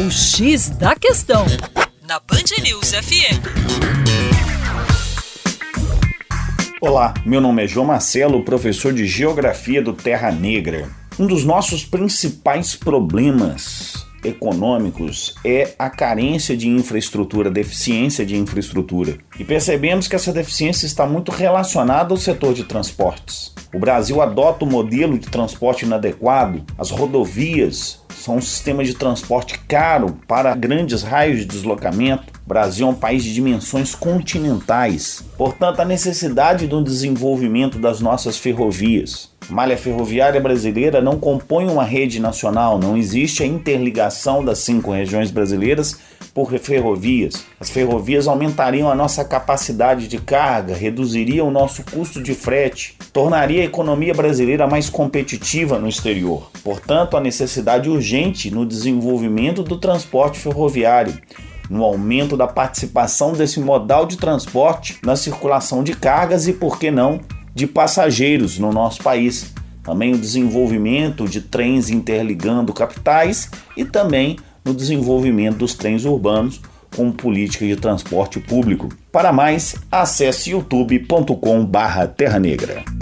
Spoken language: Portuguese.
O X da Questão, na Band News FM. Olá, meu nome é João Marcelo, professor de Geografia do Terra Negra. Um dos nossos principais problemas econômicos é a carência de infraestrutura, deficiência de infraestrutura. E percebemos que essa deficiência está muito relacionada ao setor de transportes. O Brasil adota o modelo de transporte inadequado, as rodovias são um sistema de transporte caro para grandes raios de deslocamento. O Brasil é um país de dimensões continentais, portanto, a necessidade do desenvolvimento das nossas ferrovias. Malha ferroviária brasileira não compõe uma rede nacional, não existe a interligação das cinco regiões brasileiras por ferrovias. As ferrovias aumentariam a nossa capacidade de carga, reduziriam o nosso custo de frete, tornaria a economia brasileira mais competitiva no exterior. Portanto, a necessidade urgente no desenvolvimento do transporte ferroviário, no aumento da participação desse modal de transporte na circulação de cargas e, por que não, de passageiros no nosso país. Também o desenvolvimento de trens interligando capitais e também no desenvolvimento dos trens urbanos como política de transporte público. Para mais, acesse youtube.com/terra negra.